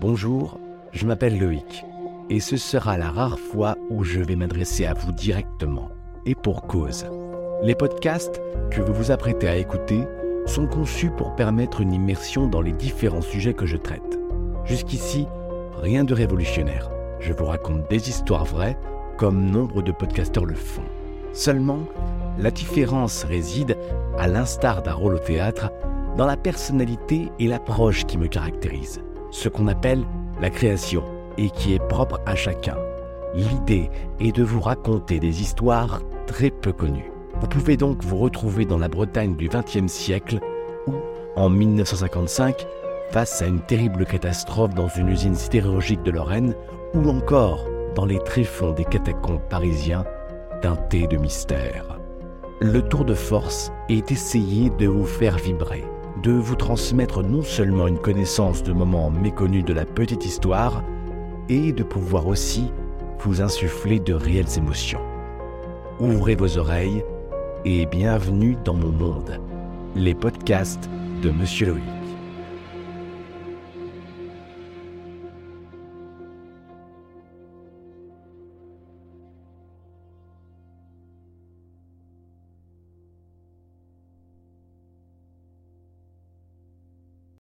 Bonjour, je m'appelle Loïc et ce sera la rare fois où je vais m'adresser à vous directement. Et pour cause. Les podcasts que vous vous apprêtez à écouter sont conçus pour permettre une immersion dans les différents sujets que je traite. Jusqu'ici, rien de révolutionnaire. Je vous raconte des histoires vraies, comme nombre de podcasteurs le font. Seulement, la différence réside, à l'instar d'un rôle au théâtre, dans la personnalité et l'approche qui me caractérisent. Ce qu'on appelle la création et qui est propre à chacun. L'idée est de vous raconter des histoires très peu connues. Vous pouvez donc vous retrouver dans la Bretagne du XXe siècle ou, en 1955, face à une terrible catastrophe dans une usine sidérurgique de Lorraine ou encore dans les tréfonds des catacombes parisiens teintés de mystère. Le tour de force est d'essayer de vous faire vibrer, de vous transmettre non seulement une connaissance de moments méconnus de la petite histoire, et de pouvoir aussi vous insuffler de réelles émotions. Ouvrez vos oreilles et bienvenue dans mon monde, les podcasts de Monsieur Loïc.